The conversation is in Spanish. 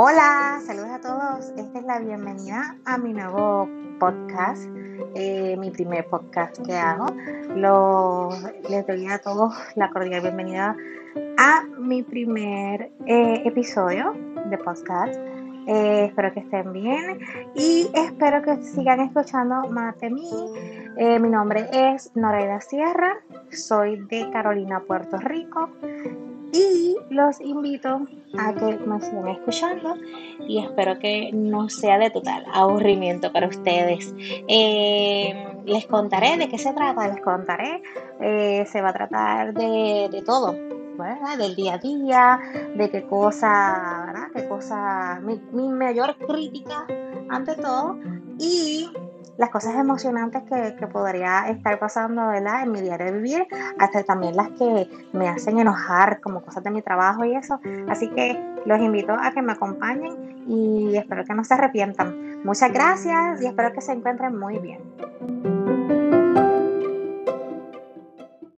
Hola, saludos a todos. Esta es la bienvenida a mi nuevo podcast, eh, mi primer podcast que hago. les doy a todos la cordial bienvenida a mi primer eh, episodio de podcast. Eh, espero que estén bien y espero que sigan escuchando más de mí. mi nombre es Noraida Sierra, soy de Carolina, Puerto Rico y los invito a que me sigan escuchando y espero que no sea de total aburrimiento para ustedes. Eh, les contaré de qué se trata, les contaré, eh, se va a tratar de, todo, del día a día, de qué cosa, ¿verdad? Qué cosa, mi, mi mayor crítica ante todo y las cosas emocionantes que, podría estar pasando en mi diario de vivir, hasta también las que me hacen enojar como cosas de mi trabajo y eso. Así que los invito a que me acompañen y espero que no se arrepientan. Muchas gracias y espero que se encuentren muy bien.